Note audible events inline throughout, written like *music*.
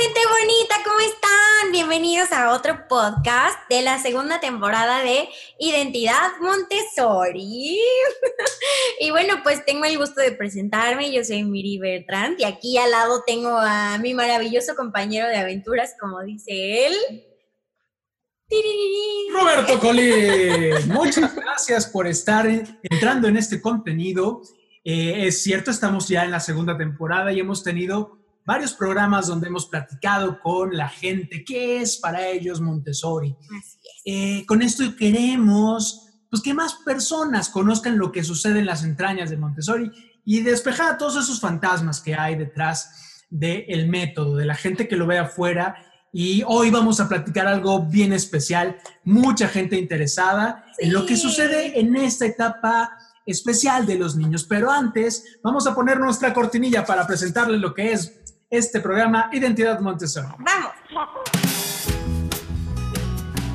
gente bonita, ¿cómo están? Bienvenidos a otro podcast de la segunda temporada de Identidad Montessori. *laughs* y bueno, pues tengo el gusto de presentarme. Yo soy Miri Bertrand y aquí al lado tengo a mi maravilloso compañero de aventuras, como dice él. Roberto Colín, muchas gracias por estar entrando en este contenido. Eh, es cierto, estamos ya en la segunda temporada y hemos tenido varios programas donde hemos platicado con la gente qué es para ellos Montessori. Eh, con esto queremos pues, que más personas conozcan lo que sucede en las entrañas de Montessori y despejar todos esos fantasmas que hay detrás del método, de la gente que lo ve afuera. Y hoy vamos a platicar algo bien especial, mucha gente interesada en lo que sucede en esta etapa especial de los niños. Pero antes, vamos a poner nuestra cortinilla para presentarles lo que es este programa Identidad Montessori. ¡Vamos!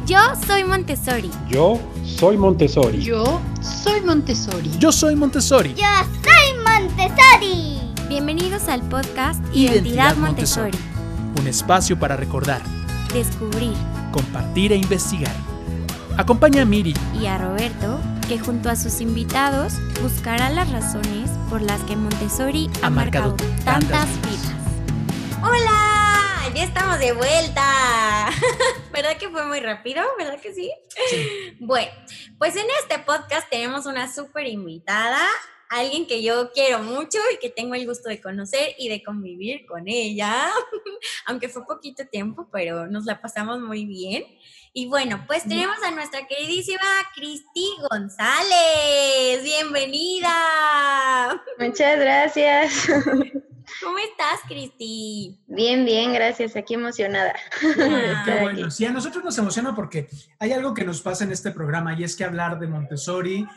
Yo soy Montessori. Yo soy Montessori. Yo soy Montessori. Yo soy Montessori. Yo soy Montessori. Bienvenidos al podcast Identidad, Montessori. Un espacio para recordar, descubrir, compartir e investigar. Acompaña a Miri y a Roberto, que junto a sus invitados buscarán las razones por las que Montessori ha, marcado, tantas vidas. ¡Hola! Ya estamos de vuelta. *laughs* ¿Verdad que fue muy rápido? ¿Verdad que sí? *laughs* Bueno, pues en este podcast tenemos una súper invitada, alguien que yo quiero mucho y que tengo el gusto de conocer y de convivir con ella, *laughs* aunque fue poquito tiempo, pero nos la pasamos muy bien. Y bueno, pues tenemos a nuestra queridísima Cristi González. Bienvenida. Muchas gracias. *laughs* ¿Cómo estás, Cristi? Bien, bien, gracias. Aquí emocionada. Ah, bueno. Sí, a nosotros nos emociona porque hay algo que nos pasa en este programa y es que hablar de Montessori,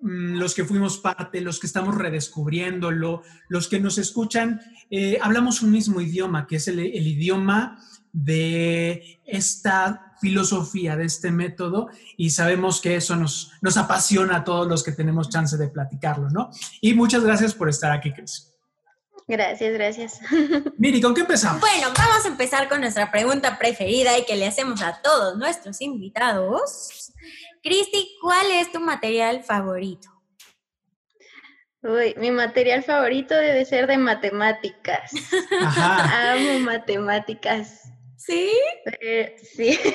mm, los que fuimos parte, los que estamos redescubriéndolo, los que nos escuchan, eh, hablamos un mismo idioma, que es el, el idioma de esta filosofía, de este método, y sabemos que eso nos, nos apasiona a todos los que tenemos chance de platicarlo, ¿no? Y muchas gracias por estar aquí, Cris. Gracias, gracias. *laughs* Miri, ¿con qué empezamos? Bueno, vamos a empezar con nuestra pregunta preferida y que le hacemos a todos nuestros invitados. Cristi, ¿cuál es tu material favorito? Uy, mi material favorito debe ser de matemáticas. Ajá. Amo matemáticas. ¿Sí? Eh, sí. *laughs*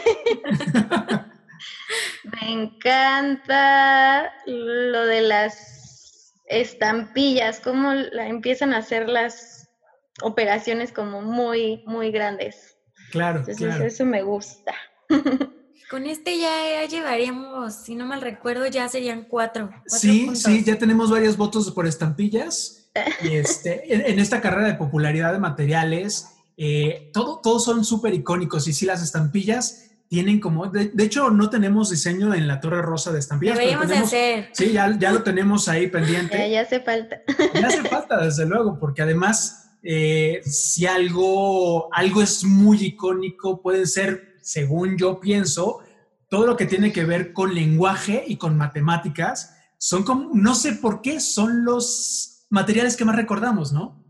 Me encanta lo de las estampillas, cómo la, empiezan a hacer las operaciones como muy, muy grandes. Claro, Entonces, eso me gusta. *laughs* Con este ya llevaríamos, si no mal recuerdo, ya serían cuatro. sí, sí, ya tenemos varios votos por estampillas. *laughs* y este, en, esta carrera de popularidad de materiales, eh, todo, todos son súper icónicos y sí, las estampillas tienen como, de, hecho no tenemos diseño en la Torre Rosa de estampillas. Deberíamos hacer. Sí, ya, ya, lo tenemos ahí pendiente. Ya, hace falta. Ya hace falta, desde luego, porque además, eh, si algo, algo es muy icónico, puede ser, según yo pienso, todo lo que tiene que ver con lenguaje y con matemáticas, son como, no sé por qué, son los materiales que más recordamos, ¿no?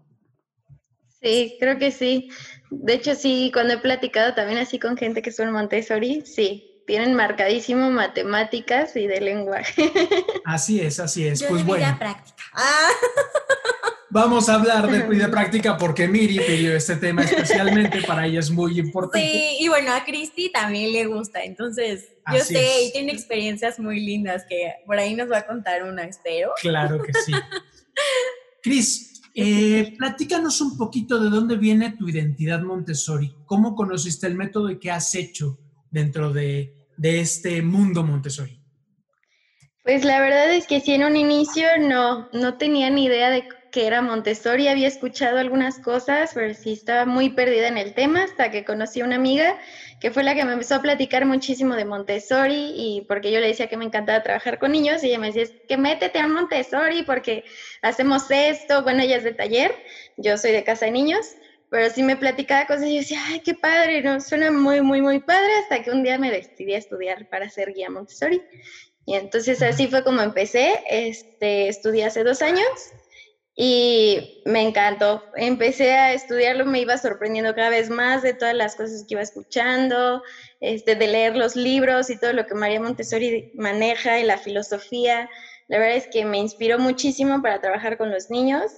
Sí, creo que sí. De hecho, sí, cuando he platicado también así con gente que son Montessori, sí, tienen marcadísimo matemáticas y de lenguaje. *laughs* Así es, así es. pues bueno. práctica. Ah. *laughs* Vamos a hablar de *laughs* vida práctica porque Miri pidió este tema especialmente, para ella es muy importante. Sí, y bueno, a Cristi también le gusta, entonces yo sé y tiene experiencias muy lindas que por ahí nos va a contar una, espero. Claro que sí. Cris, eh, platícanos un poquito de dónde viene tu identidad Montessori, cómo conociste el método y qué has hecho dentro de, este mundo Montessori. Pues la verdad es que sí, en un inicio no, no tenía ni idea de qué era Montessori, había escuchado algunas cosas, pero sí estaba muy perdida en el tema hasta que conocí a una amiga que fue la que me empezó a platicar muchísimo de Montessori y porque yo le decía que me encantaba trabajar con niños y ella me decía, que métete a Montessori porque hacemos esto, bueno, ella es de taller, yo soy de casa de niños, pero sí me platicaba cosas y yo decía, ay, qué padre, ¿no? suena muy, muy, muy padre, hasta que un día me decidí a estudiar para ser guía Montessori. Y entonces así fue como empecé, este, estudié hace dos años y me encantó. Empecé a estudiarlo, me iba sorprendiendo cada vez más de todas las cosas que iba escuchando, este, de leer los libros y todo lo que María Montessori maneja y la filosofía. La verdad es que me inspiró muchísimo para trabajar con los niños.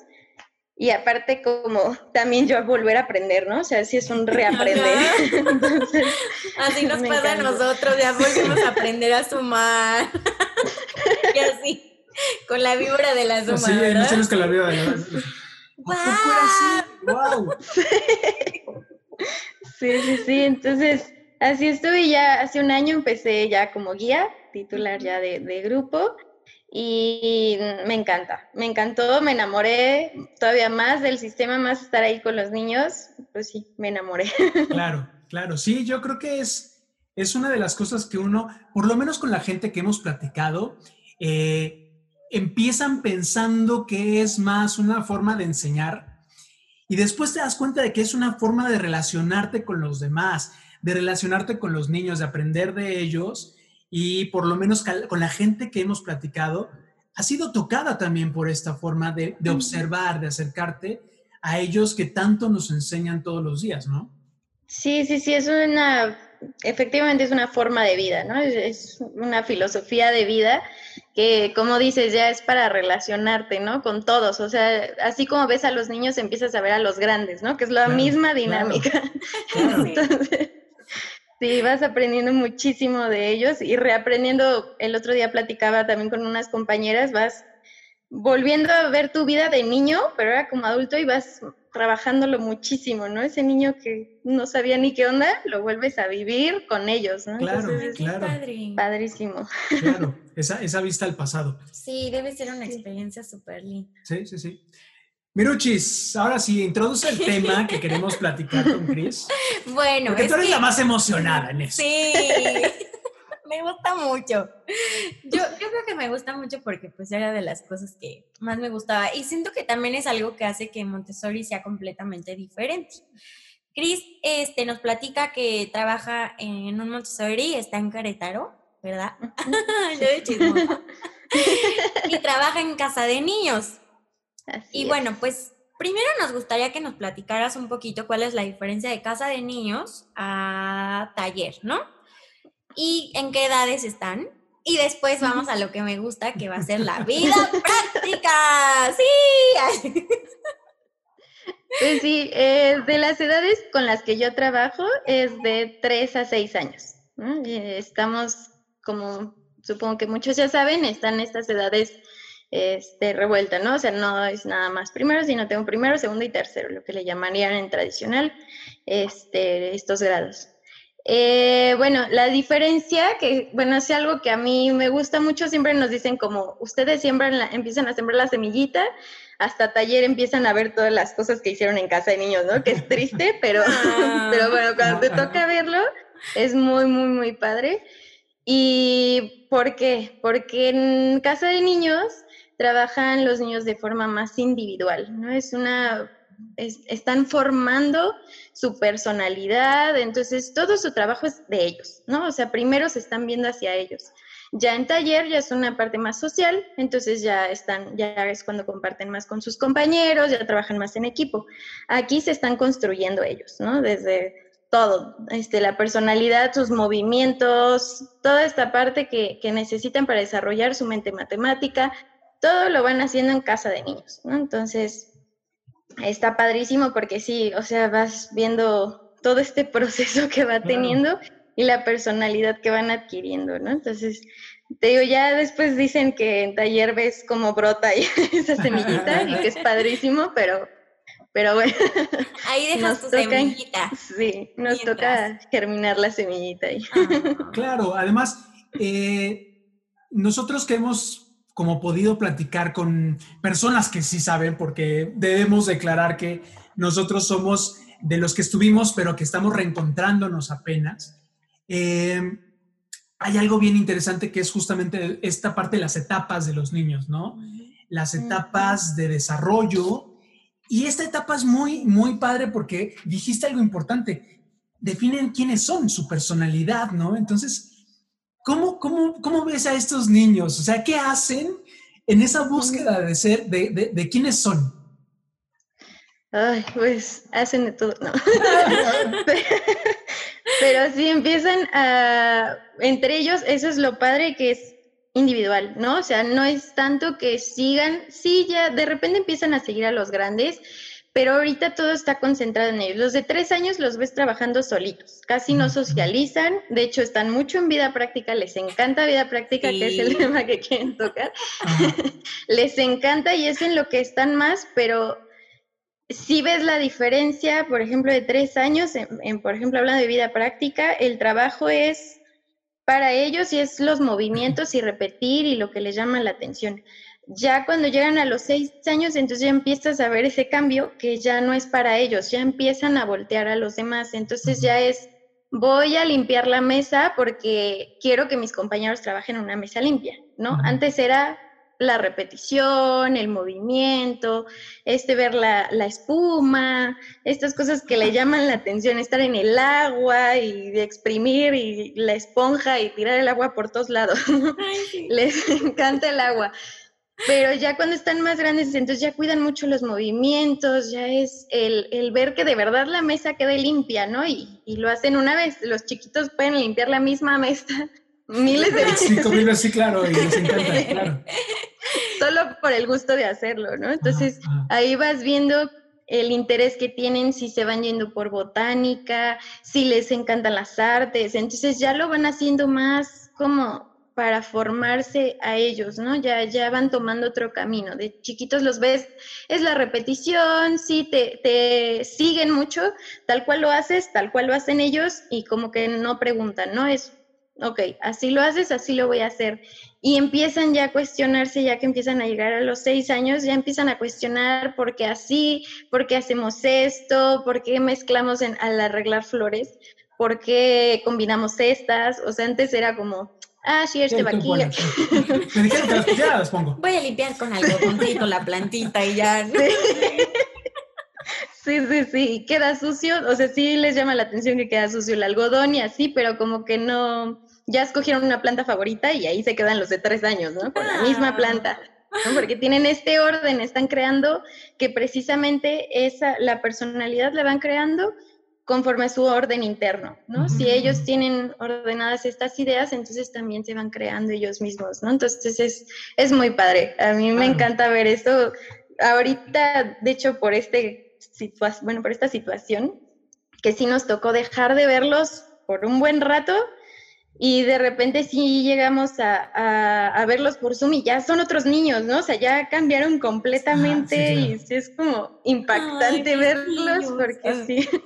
Y aparte, como *laughs* también yo volver a aprender, ¿no? O sea, sí es un reaprender. *laughs* así nos pasa a nosotros, ya volvemos a aprender a sumar. *laughs* y así *laughs* con la víbora de la suma. Sí, no tienes con la víbora de la suma. *laughs* ¡Wow! Sí, sí, sí. Entonces, así estuve ya hace un año empecé ya como guía, titular ya de, de grupo. Y me encanta, me encantó, me enamoré todavía más del sistema, más estar ahí con los niños, pues sí, me enamoré. *laughs* Claro, claro, sí, yo creo que es, es una de las cosas que uno, por lo menos con la gente que hemos platicado, eh, empiezan pensando que es más una forma de enseñar y después te das cuenta de que es una forma de relacionarte con los demás, de relacionarte con los niños, de aprender de ellos y por lo menos con la gente que hemos platicado, ha sido tocada también por esta forma de, observar, de acercarte a ellos que tanto nos enseñan todos los días, ¿no? Sí, sí, sí, es una, efectivamente es una forma de vida, ¿no? Es una filosofía de vida que, como dices, ya es para relacionarte, ¿no? Con todos, o sea, así como ves a los niños, empiezas a ver a los grandes, ¿no? Que es la misma dinámica. *laughs* *laughs* Entonces, sí, vas aprendiendo muchísimo de ellos y reaprendiendo, el otro día platicaba también con unas compañeras, vas volviendo a ver tu vida de niño, pero ahora como adulto y vas trabajándolo muchísimo, ¿no? Ese niño que no sabía ni qué onda, lo vuelves a vivir con ellos, ¿no? Claro, claro. Padrísimo. Claro, *laughs* esa, esa vista al pasado. Sí, debe ser una experiencia súper linda. Sí, sí, sí. Miruchis, ahora sí, introduce el tema que queremos platicar con Chris. *laughs* Bueno, Porque tú eres la más emocionada en eso. Sí. Me gusta mucho. Yo, yo creo que me gusta mucho porque pues era de las cosas que más me gustaba y siento que también es algo que hace que Montessori sea completamente diferente. Cris este, nos platica que trabaja en un Montessori, está en Caretaro, ¿verdad? *laughs* Yo de chismosa. y trabaja en casa de niños. y bueno, pues primero nos gustaría que nos platicaras un poquito cuál es la diferencia de casa de niños a taller, ¿no? Y en qué edades están. Y después vamos a lo que me gusta, que va a ser la *laughs* vida práctica. Sí. *laughs* Pues sí, eh, de las edades con las que yo trabajo es de 3 a 6 años. Estamos, como supongo que muchos ya saben, están estas edades este, revueltas, ¿no? O sea, no es nada más primero, sino tengo primero, segundo y tercero, lo que le llamarían en tradicional este, estos grados. Eh, bueno, la diferencia, que bueno, es algo que a mí me gusta mucho, siempre nos dicen como, ustedes siembran empiezan a sembrar la semillita, hasta taller empiezan a ver todas las cosas que hicieron en casa de niños, ¿no? Que es triste, *laughs* pero, ah. pero bueno, cuando te *laughs* toca verlo, es muy, muy, muy padre. ¿Y por qué? Porque en casa de niños trabajan los niños de forma más individual, ¿no? Es una están formando su personalidad, entonces todo su trabajo es de ellos, ¿no? O sea, primero se están viendo hacia ellos. Ya en taller ya es una parte más social, entonces ya están, ya es cuando comparten más con sus compañeros, ya trabajan más en equipo. Aquí se están construyendo ellos, ¿no? Desde todo, este, la personalidad, sus movimientos, toda esta parte que, que necesitan para desarrollar su mente matemática, todo lo van haciendo en casa de niños, ¿no? Entonces, está padrísimo porque sí, o sea, vas viendo todo este *laughs* proceso que va teniendo y la personalidad que van adquiriendo, ¿no? Entonces, te digo, ya después dicen que en taller ves cómo brota *laughs* esa semillita y que es *laughs* padrísimo, pero, pero bueno. Ahí dejas tu semillita. Sí, nos toca germinar la semillita ahí. Ah. Claro, además, eh, nosotros que hemos como podido platicar con personas que sí saben, porque debemos declarar que nosotros somos de los que estuvimos, pero que estamos reencontrándonos apenas. Eh, hay algo bien interesante que es justamente esta parte de las etapas de los niños, ¿no? Las etapas de desarrollo. Y esta etapa es muy, muy padre porque dijiste algo importante. Definen quiénes son, su personalidad, ¿no? Entonces, ¿Cómo, cómo, cómo ves a estos niños? O sea, ¿qué hacen en esa búsqueda de ser, de, de, quiénes son? Ay, pues hacen de todo, ¿no? *laughs* Pero sí empiezan a, entre ellos, eso es lo padre que es individual, ¿no? O sea, no es tanto que sigan, sí, ya de repente empiezan a seguir a los grandes, pero ahorita todo está concentrado en ellos. Los de tres años los ves trabajando solitos, casi no socializan, de hecho están mucho en vida práctica, les encanta vida práctica, que es el tema que quieren tocar, *laughs* les encanta y es en lo que están más, pero si ves la diferencia, por ejemplo, de tres años, en, por ejemplo, hablando de vida práctica, el trabajo es para ellos y es los movimientos y repetir y lo que les llama la atención. Ya cuando llegan a los seis años, entonces ya empiezas a ver ese cambio que ya no es para ellos, ya empiezan a voltear a los demás. Entonces ya es, voy a limpiar la mesa porque quiero que mis compañeros trabajen en una mesa limpia, ¿no? Antes era la repetición, el movimiento, este ver la, la, espuma, estas cosas que le llaman la atención, estar en el agua y de exprimir y la esponja y tirar el agua por todos lados. Les *laughs* encanta el agua. Pero ya cuando están más grandes, entonces ya cuidan mucho los movimientos, ya es el, el ver que de verdad la mesa quede limpia, ¿no? Y, y, lo hacen una vez. Los chiquitos pueden limpiar la misma mesa *laughs* miles de veces. Sí, sí, claro, y les encanta, *laughs* claro. Solo por el gusto de hacerlo, ¿no? Entonces, ahí vas viendo el interés que tienen, si se van yendo por botánica, si les encantan las artes, entonces ya lo van haciendo más como para formarse a ellos, ¿no? Ya, ya van tomando otro camino. De chiquitos los ves, es la repetición, sí, te, te siguen mucho, tal cual lo haces, tal cual lo hacen ellos y como que no preguntan, ¿no? Es ok, así lo haces, así lo voy a hacer. Y empiezan ya a cuestionarse, ya que empiezan a llegar a los seis años, ya empiezan a cuestionar por qué así, por qué hacemos esto, por qué mezclamos al arreglar flores, por qué combinamos estas. O sea, antes era como, ah, sí, este va aquí. *laughs* Me dijeron que las pongo. Voy a limpiar con algodoncito la plantita y ya. Sí, sí, sí, queda sucio, o sea, sí les llama la atención que queda sucio el algodón y así, pero como que no, ya escogieron una planta favorita y ahí se quedan los de tres años, ¿no? Con la misma ah. planta. ¿no? Porque tienen este orden, están creando que precisamente esa, la personalidad la van creando conforme a su orden interno, ¿no? Si ellos tienen ordenadas estas ideas, entonces también se van creando ellos mismos, ¿no? Entonces es, es muy padre. A mí me encanta ver eso. Ahorita, de hecho, por este bueno, por esta situación, que sí nos tocó dejar de verlos por un buen rato, y de repente sí llegamos a, a, verlos por Zoom y ya son otros niños, ¿no? O sea, ya cambiaron completamente y sí es como impactante verlos porque sí. *laughs*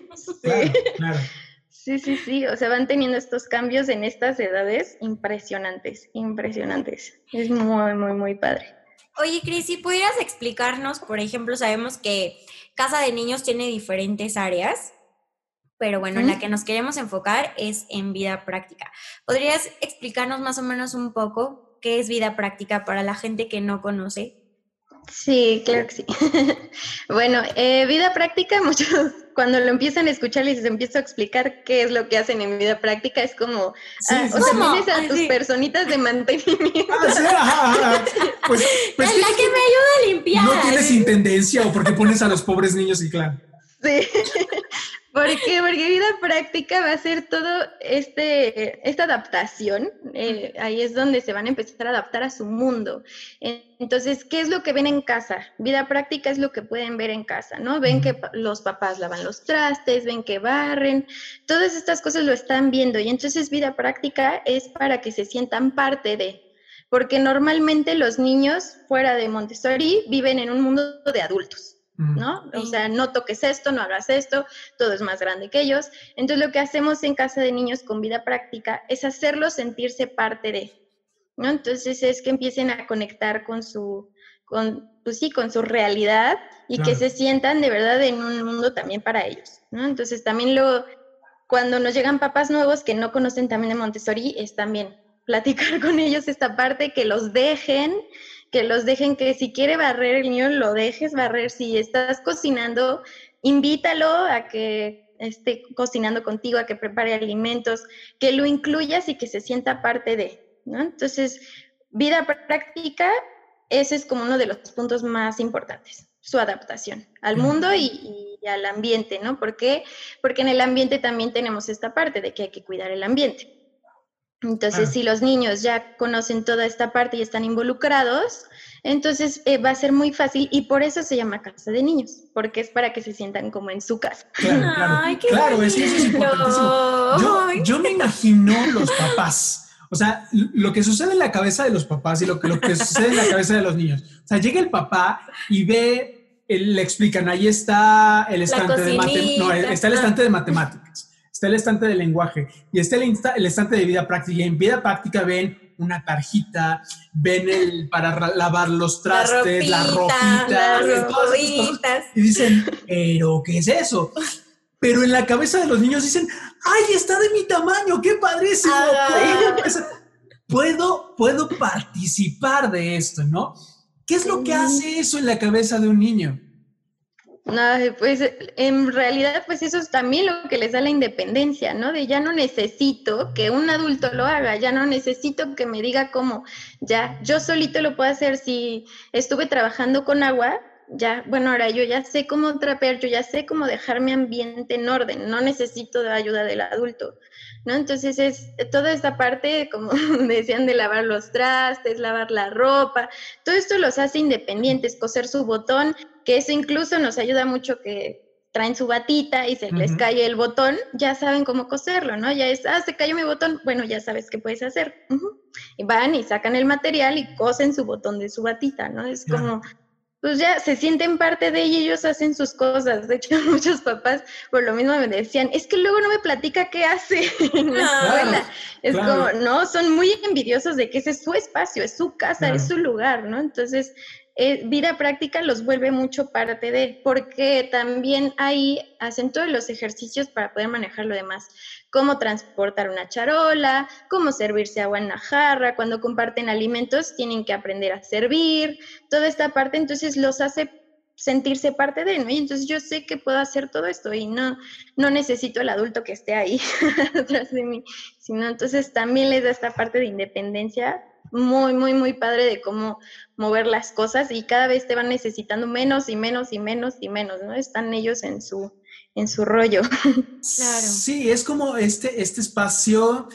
Sí, sí, sí, o sea, van teniendo estos cambios en estas edades impresionantes, impresionantes. Es muy, muy, muy padre. Oye, Cris, si pudieras explicarnos, por ejemplo, sabemos que Casa de Niños tiene diferentes áreas, pero bueno, en la que nos queremos enfocar es en vida práctica. ¿Podrías explicarnos más o menos un poco qué es vida práctica para la gente que no conoce? Sí, claro que sí. *laughs* bueno, eh, vida práctica, *laughs* muchos cuando lo empiezan a escuchar y les empiezo a explicar qué es lo que hacen en vida práctica, es como, ah, o sea, tienes a tus personitas de mantenimiento. Ah, pues, *laughs* pues la que me ayuda a limpiar. No tienes intendencia o porque pones a los pobres niños y claro. Sí. ¿Por qué? Porque vida práctica va a ser todo este, esta adaptación. Eh, ahí es donde se van a empezar a adaptar a su mundo. Entonces, ¿qué es lo que ven en casa? Vida práctica es lo que pueden ver en casa, ¿no? Ven que los papás lavan los trastes, ven que barren, todas estas cosas lo están viendo. Y entonces vida práctica es para que se sientan parte de, porque normalmente los niños fuera de Montessori viven en un mundo de adultos. ¿No? O sea, no toques esto, no hagas esto, todo es más grande que ellos. Entonces, lo que hacemos en casa de niños con vida práctica es hacerlos sentirse parte de, ¿no? Entonces, es que empiecen a conectar con su, con, pues sí, con su realidad y que se sientan de verdad en un mundo también para ellos, ¿no? Entonces, también lo, cuando nos llegan papás nuevos que no conocen también de Montessori, es también platicar *laughs* con ellos esta parte, que los dejen que los dejen que si quiere barrer el niño, lo dejes barrer. Si estás cocinando, invítalo a que esté cocinando contigo, a que prepare alimentos, que lo incluyas y que se sienta parte de, ¿no? Entonces, vida práctica ese es como uno de los puntos más importantes, su adaptación al mundo y, y al ambiente, ¿no? ¿Por qué? Porque en el ambiente también tenemos esta parte de que hay que cuidar el ambiente. Entonces, si los niños ya conocen toda esta parte y están involucrados, entonces eh, va a ser muy fácil y por eso se llama casa de niños, porque es para que se sientan como en su casa. Claro, *laughs* claro. Ay, qué claro, es que eso es importantísimo. Yo, me imagino los papás. O sea, lo que sucede en la cabeza de los papás y lo que, lo que sucede en la cabeza de los niños. O sea, llega el papá y ve, le explican, ahí está el estante de mate- no, está el estante de matemáticas, está el estante de lenguaje y está el, insta- el estante de vida práctica. Y en vida práctica ven una tarjita, ven el para ra- lavar los trastes, la ropita, las ropitas. Y dicen, ¿pero qué es eso? Pero en la cabeza de los niños dicen, ¡ay, está de mi tamaño! ¡Qué padrísimo! Puedo, puedo participar de esto, ¿no? ¿Qué es lo que hace eso en la cabeza de un niño? Ay, pues en realidad, pues eso es también lo que les da la independencia, ¿no? De ya no necesito que un adulto lo haga, ya no necesito que me diga cómo, ya yo solito lo puedo hacer. Si estuve trabajando con agua, ya, bueno, ahora yo ya sé cómo trapear, yo ya sé cómo dejar mi ambiente en orden, no necesito de ayuda del adulto, ¿no? Entonces es toda esta parte, como *laughs* decían, de lavar los trastes, lavar la ropa, todo esto los hace independientes, coser su botón, que eso incluso nos ayuda mucho que traen su batita y se les Ujú. cae el botón, ya saben cómo coserlo, ¿no? Ya es, ah, se cayó mi botón, bueno, ya sabes qué puedes hacer. Y van y sacan el material y cosen su botón de su batita, ¿no? Es como, pues ya se sienten parte de ella y ellos hacen sus cosas. De hecho, *laughs* muchos papás por lo mismo me decían, es que luego no me platica qué hace *laughs* en la Claro, escuela. Es claro. como, no, son muy envidiosos de que ese es su espacio, es su casa, es su lugar, ¿no? Entonces, eh, vida práctica los vuelve mucho parte de, porque también ahí hacen todos los ejercicios para poder manejar lo demás, cómo transportar una charola, cómo servirse agua en la jarra, cuando comparten alimentos tienen que aprender a servir, toda esta parte entonces los hace sentirse parte de, ¿no? Y entonces yo sé que puedo hacer todo esto y no, no necesito el adulto que esté ahí *laughs* atrás de mí, sino entonces también les da esta parte de independencia muy, muy, muy padre de cómo mover las cosas y cada vez te van necesitando menos y menos y menos y menos, ¿no? Están ellos en su, en su rollo. *laughs* Claro. Sí, es como este, este espacio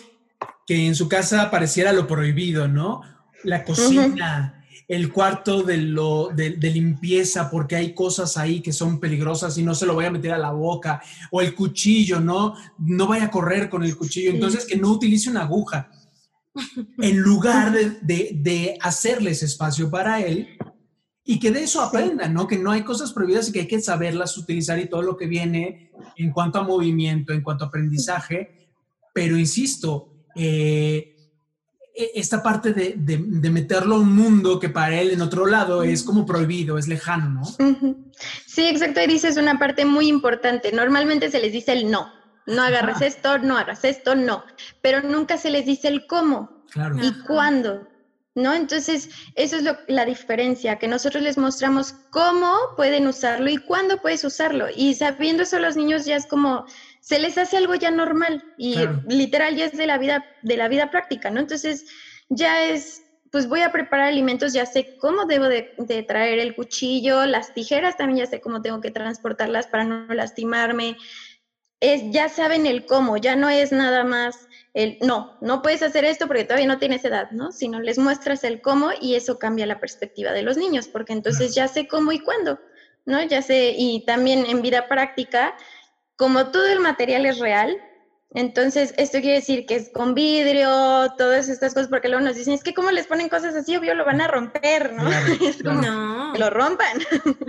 que en su casa pareciera lo prohibido, ¿no? La cocina, el cuarto de, lo, de, de limpieza, porque hay cosas ahí que son peligrosas y no se lo vaya a meter a la boca, o el cuchillo, ¿no? No vaya a correr con el cuchillo, Sí. entonces que no utilice una aguja. En lugar de, de, de hacerles espacio para él y que de eso aprendan, ¿no? Que no hay cosas prohibidas y que hay que saberlas utilizar y todo lo que viene en cuanto a movimiento, en cuanto a aprendizaje. Pero insisto, eh, e- esta parte de, de- de meterlo a un mundo que para él en otro lado es como prohibido, es lejano, ¿no? Sí, exacto, y dices una parte muy importante. Normalmente se les dice el no. No agarres Ajá. esto, no hagas esto, no. Pero nunca se les dice el cómo Claro. y Ajá. cuándo. ¿No? Entonces, eso es lo- la diferencia, que nosotros les mostramos cómo pueden usarlo y cuándo puedes usarlo. Y sabiendo eso, los niños ya es como, se les hace algo ya normal y Claro. literal ya es de la vida, de la vida práctica, ¿no? Entonces, ya es, pues voy a preparar alimentos, ya sé cómo debo de, de traer el cuchillo, las tijeras también ya sé cómo tengo que transportarlas para no lastimarme. Es, ya saben el cómo, ya no es nada más el no, no puedes hacer esto porque todavía no tienes edad, ¿no? Sino les muestras el cómo y eso cambia la perspectiva de los niños, porque entonces ya sé cómo y cuándo, ¿no? Ya sé, y también en vida práctica, como todo el material es real, entonces esto quiere decir que es con vidrio, todas estas cosas, porque luego nos dicen, es que cómo les ponen cosas así, obvio lo van a romper, ¿no? Claro, *laughs* es como, No. que lo rompan.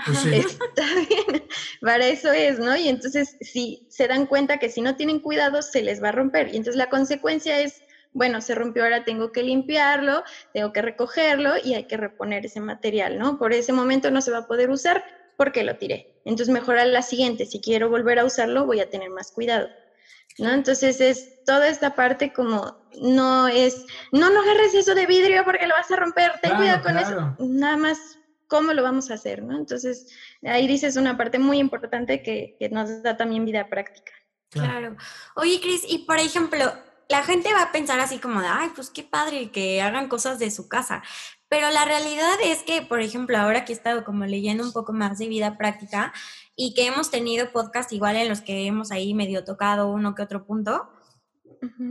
Pues sí. Está bien, para eso es, ¿no? Y entonces, si se dan cuenta que si no tienen cuidado, se les va a romper. Y entonces la consecuencia es, bueno, se rompió, ahora tengo que limpiarlo, tengo que recogerlo y hay que reponer ese material, ¿no? Por ese momento no se va a poder usar porque lo tiré. Entonces, mejor a la siguiente, si quiero volver a usarlo, voy a tener más cuidado. ¿No? Entonces es toda esta parte como no es, no, no agarres eso de vidrio porque lo vas a romper, ten Claro, cuidado con claro. eso. Nada más cómo lo vamos a hacer, ¿no? Entonces, ahí dices una parte muy importante que, que nos da también vida práctica. Claro. Oye, Cris, y por ejemplo, la gente va a pensar así como de, ay, pues qué padre que hagan cosas de su casa. Pero la realidad es que, por ejemplo, ahora que he estado como leyendo un poco más de vida práctica y que hemos tenido podcast igual en los que hemos ahí medio tocado uno que otro punto,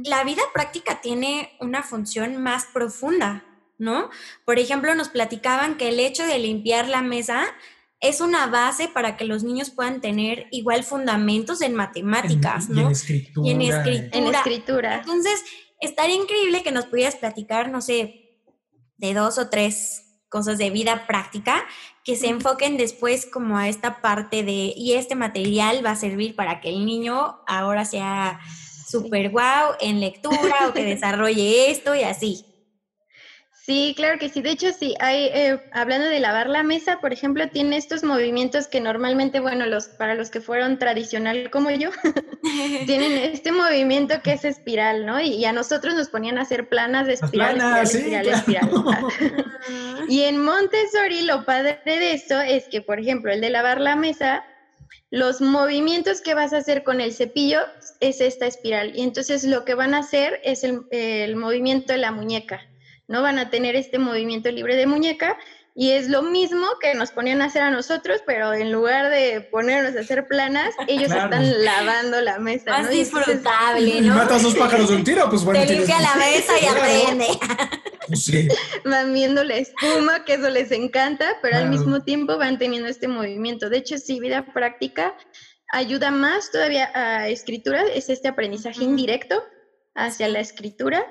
la vida práctica tiene una función más profunda, ¿no? Por ejemplo, nos platicaban que el hecho de limpiar la mesa es una base para que los niños puedan tener igual fundamentos en matemáticas, ¿no? Y en escritura. Y en escritura. En escritura. Entonces, estaría increíble que nos pudieras platicar, no sé, de dos o tres cosas de vida práctica que se enfoquen después como a esta parte de, y este material va a servir para que el niño ahora sea súper guau en lectura o que *laughs* desarrolle esto y así. Sí, claro que sí. De hecho, sí, hay, eh, hablando de lavar la mesa, por ejemplo, tiene estos movimientos que normalmente, bueno, los, para los que fueron tradicional como yo, *laughs* tienen *laughs* este movimiento que es espiral, ¿no? Y, a nosotros nos ponían a hacer planas de espiral, planas, espiral, sí, espiral, claro. espiral. *laughs* y en Montessori lo padre de eso es que, por ejemplo, el de lavar la mesa, los movimientos que vas a hacer con el cepillo es esta espiral. Y entonces lo que van a hacer es el, el movimiento de la muñeca. ¿No? Van a tener este movimiento libre de muñeca y es lo mismo que nos ponían a hacer a nosotros, pero en lugar de ponernos a hacer planas, ellos Claro. están lavando la mesa, Más ¿no? Disfrutable, Y ¿no? matas dos pájaros de un tiro, pues bueno. Te tienes- limpia la mesa y aprende. pues sí. van viendo la espuma, que eso les encanta, pero al mismo tiempo van teniendo este movimiento. De hecho, sí, vida práctica ayuda más todavía a escritura, es este aprendizaje indirecto hacia la escritura.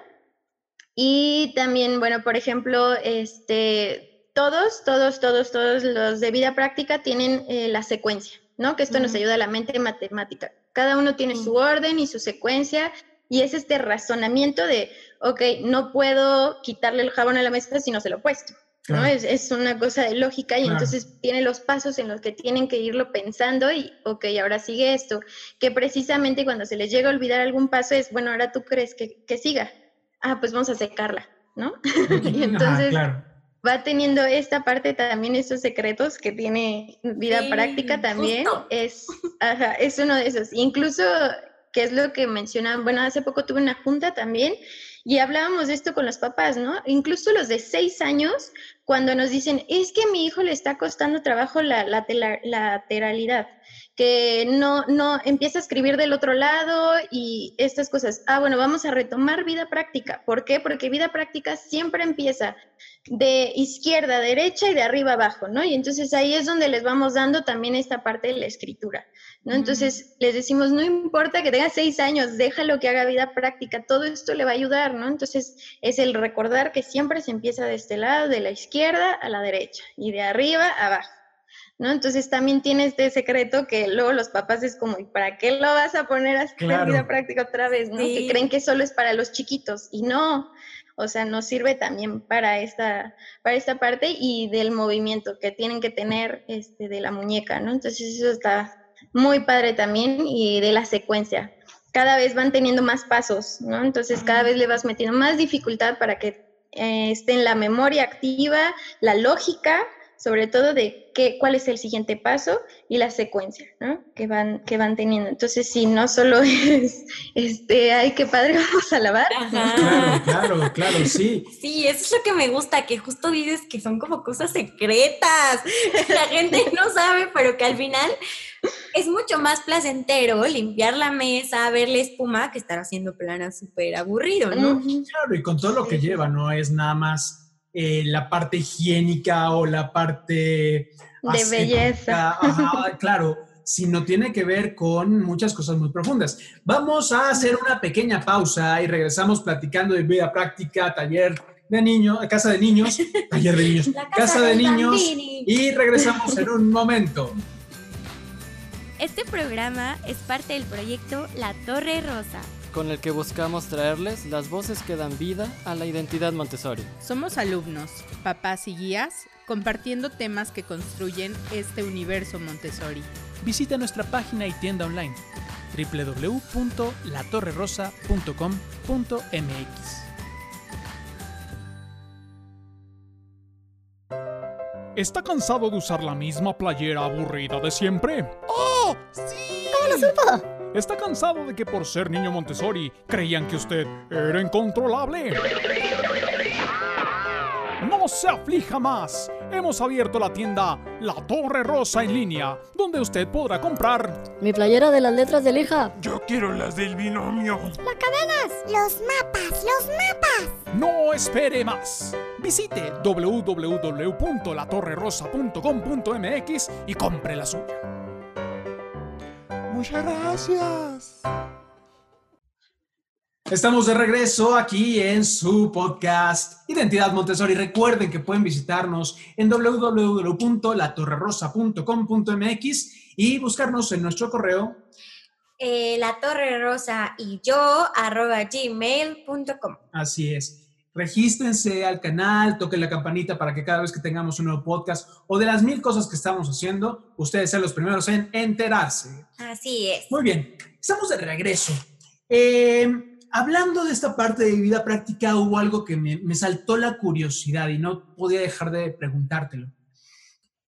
Y también, bueno, por ejemplo, este, todos, todos, todos, todos los de vida práctica tienen eh, la secuencia, ¿no? Que esto nos ayuda a la mente matemática. Cada uno tiene su orden y su secuencia y es este razonamiento de, ok, no puedo quitarle el jabón a la mesa si no se lo he puesto. ¿no? Es, es una cosa de lógica y Claro. entonces tiene los pasos en los que tienen que irlo pensando y, ok, ahora sigue esto, que precisamente cuando se les llega a olvidar algún paso es, bueno, ahora tú crees que, que siga. Ah, pues vamos a secarla, ¿no? *laughs* y Ajá, entonces claro. va teniendo esta parte también, estos secretos que tiene vida Sí, práctica también, justo. es, ajá, es uno de esos. Incluso, que es lo que mencionaban, bueno, hace poco tuve una junta también y hablábamos de esto con los papás, ¿no? Incluso los de seis años, cuando nos dicen, es que a mi hijo le está costando trabajo la, lateralidad, que no, no empieza a escribir del otro lado y estas cosas. Ah, bueno, vamos a retomar vida práctica. ¿Por qué? Porque vida práctica siempre empieza de izquierda a derecha y de arriba a abajo, ¿no? Y entonces ahí es donde les vamos dando también esta parte de la escritura, ¿no? Entonces les decimos, no importa que tenga seis años, déjalo que haga vida práctica, todo esto le va a ayudar, ¿no? Entonces es el recordar que siempre se empieza de este lado, de la izquierda a la derecha y de arriba a abajo. ¿No? Entonces también tiene este secreto que luego los papás es como, ¿y para qué lo vas a poner a hacer Claro. vida práctica otra vez? ¿no? Sí. Que creen que solo es para los chiquitos y no, o sea, nos sirve también para esta, para esta parte y del movimiento que tienen que tener este, de la muñeca, ¿no? Entonces eso está muy padre también y de la secuencia. Cada vez van teniendo más pasos, ¿no? Entonces cada vez le vas metiendo más dificultad para que eh, esté en la memoria activa, la lógica, sobre todo de qué, cuál es el siguiente paso y la secuencia, ¿no? Que van, que van teniendo. Entonces, sí, no solo *laughs* es, este, ay, qué padre, *laughs* vamos a lavar. Ajá. Claro, claro, claro, sí. Sí, eso es lo que me gusta, que justo dices que son como cosas secretas. *laughs* La gente no sabe, pero que al final es mucho más placentero limpiar la mesa, ver la espuma, que estar haciendo planas súper aburrido, ¿no? Claro, y con todo lo que lleva, no es nada más eh, la parte higiénica o la parte De belleza. ajá, claro, sino tiene que ver con muchas cosas muy profundas. Vamos a hacer una pequeña pausa y regresamos platicando de vida práctica, taller de niños, casa de niños, *laughs* taller de niños, La casa de niños y regresamos en un momento. Este programa es parte del proyecto La Torre Rosa. Con el que buscamos traerles las voces que dan vida a la identidad Montessori. Somos alumnos, papás y guías, compartiendo temas que construyen este universo Montessori. Visita nuestra página y tienda online www.latorrerosa.com.mx. ¿Está cansado de usar la misma playera aburrida de siempre? ¡Oh! ¡Sí! ¿Cómo lo supo? ¿Está cansado de que por ser niño Montessori creían que usted era incontrolable? No se aflija más. Hemos abierto la tienda La Torre Rosa en línea, donde usted podrá comprar mi playera de las letras de lija. Yo quiero las del binomio. Las cadenas. Los mapas, los mapas. No espere más. Visite www.latorrerosa.com.mx y compre la suya. Muchas gracias. Estamos de regreso aquí en su podcast Identidad Montessori. Recuerden que pueden visitarnos en www.latorrerosa.com.mx y buscarnos en nuestro correo. Eh, la Torre Rosa y yo arroba gmail.com. Así es. Regístrense al canal, toquen la campanita para que cada vez que tengamos un nuevo podcast o de las mil cosas que estamos haciendo, ustedes sean los primeros en enterarse. Así es. Muy bien, estamos de regreso. Eh, hablando de esta parte de vida práctica, hubo algo que me, saltó la curiosidad y no podía dejar de preguntártelo.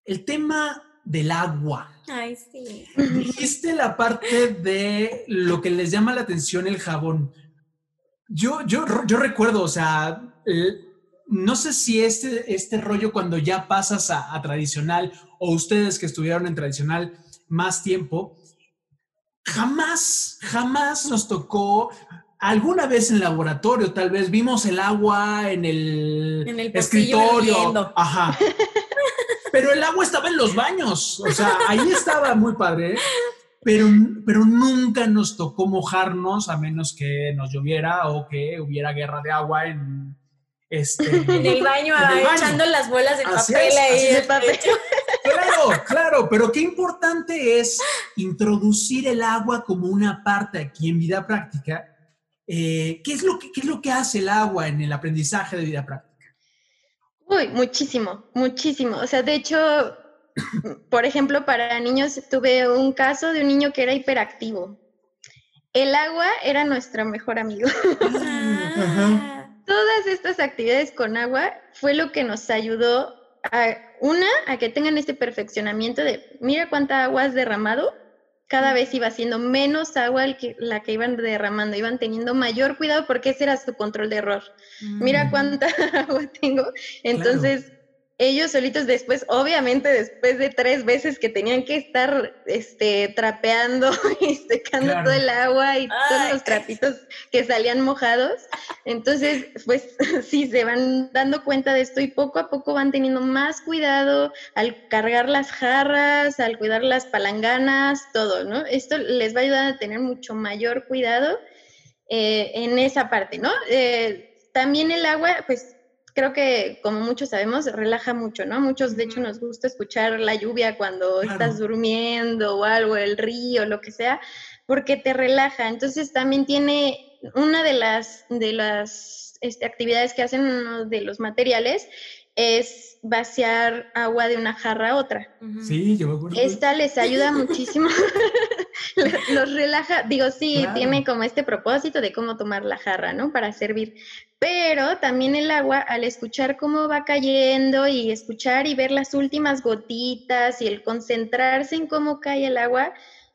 El tema del agua. Ay, sí. Dijiste la parte de lo que les llama la atención el jabón. Yo, yo, yo recuerdo, o sea, no sé si este, este rollo cuando ya pasas a, a tradicional o ustedes que estuvieron en tradicional más tiempo, jamás, jamás nos tocó alguna vez en laboratorio, tal vez vimos el agua en el, escritorio. Ajá. *laughs* Pero el agua estaba en los baños. O sea, ahí estaba muy padre. Pero, pero nunca nos tocó mojarnos a menos que nos lloviera o que hubiera guerra de agua en, este, *laughs* en el baño, echando las bolas de papel ahí. de papel. *laughs* Claro, claro, pero qué importante es introducir el agua como una parte aquí en vida práctica eh, ¿qué, es lo que, ¿Qué es lo que hace el agua en el aprendizaje de vida práctica? Uy, muchísimo, muchísimo. O sea, de hecho, por ejemplo, para niños tuve un caso de un niño que era hiperactivo. El agua era nuestro mejor amigo. *laughs* Todas estas actividades con agua fue lo que nos ayudó a, una, a que tengan este perfeccionamiento de, mira cuánta agua has derramado, cada vez iba siendo menos agua la que iban derramando, iban teniendo mayor cuidado porque ese era su control de error. Mira mm. cuánta *laughs* agua tengo. Entonces, ellos solitos después, obviamente después de tres veces que tenían que estar este, trapeando *laughs* y secando todo el agua y todos los trapitos que salían mojados, entonces pues *laughs* sí, se van dando cuenta de esto y poco a poco van teniendo más cuidado al cargar las jarras, al cuidar las palanganas, todo, ¿no? Esto les va a ayudar a tener mucho mayor cuidado eh, en esa parte, ¿no? Eh, también el agua, pues creo que, como muchos sabemos, relaja mucho, ¿no? Muchos, de hecho, nos gusta escuchar la lluvia cuando estás durmiendo o algo, el río, lo que sea, porque te relaja. Entonces, también tiene una de las, de las este, actividades que hacen uno de los materiales es vaciar agua de una jarra a otra. Sí, yo me acuerdo. Esta les ayuda *laughs* muchísimo, *laughs* los relaja, digo, sí, tiene como este propósito de cómo tomar la jarra, ¿no? Para servir. Pero también el agua, al escuchar cómo va cayendo y escuchar y ver las últimas gotitas y el concentrarse en cómo cae el agua,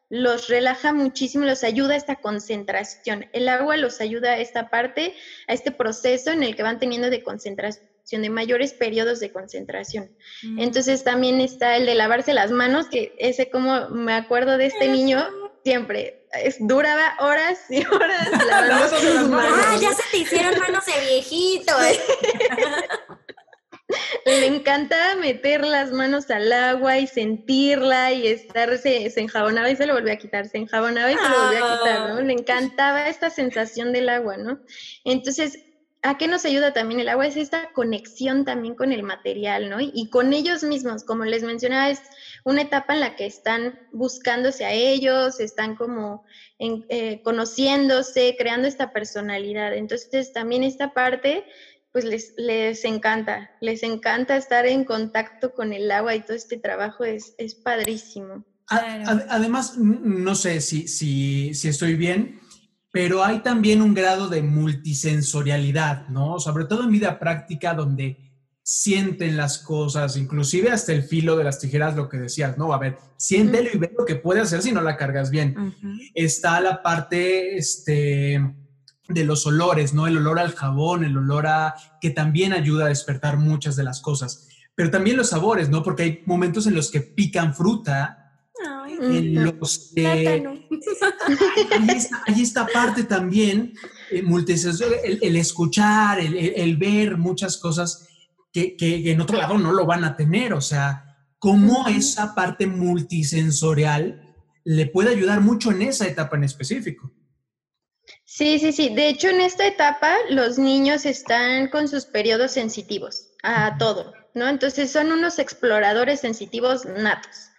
los relaja muchísimo, los ayuda a esta concentración. El agua los ayuda a esta parte, a este proceso en el que van teniendo de concentración de mayores periodos de concentración. Mm. Entonces también está el de lavarse las manos, que ese como me acuerdo de este niño, siempre es, duraba horas y horas *laughs* lavando sus manos. Ah, ya se te hicieron manos de viejito. ¿eh? *laughs* Le encantaba meter las manos al agua y sentirla y estarse, se enjabonaba y se lo volvía a quitar, se enjabonaba y se lo volvía a quitar, ¿no? Le encantaba esta sensación del agua, ¿no? Entonces, ¿A qué nos ayuda también el agua? Es esta conexión también con el material, ¿no? Y con ellos mismos, como les mencionaba, es una etapa en la que están buscándose a ellos, están como eh, conociéndose, creando esta personalidad. Entonces también esta parte, pues les, les encanta, les encanta estar en contacto con el agua y todo este trabajo es, es padrísimo. Además, no sé si, si, si estoy bien, pero hay también un grado de multisensorialidad, ¿no? Sobre todo en vida práctica donde sienten las cosas, inclusive hasta el filo de las tijeras, lo que decías, ¿no? A ver, siéntelo y ve lo que puede hacer si no la cargas bien. Está la parte, este, de los olores, ¿no? El olor al jabón, el olor a que también ayuda a despertar muchas de las cosas. Pero también los sabores, ¿no? Porque hay momentos en los que pican fruta, en los que hay, esta, parte también eh, el, escuchar, el, ver muchas cosas que, que, en otro lado no lo van a tener, o sea, cómo esa parte multisensorial le puede ayudar mucho en esa etapa en específico. Sí, sí, sí. De hecho, en esta etapa los niños están con sus periodos sensitivos a todo, ¿no? Entonces son unos exploradores sensitivos natos.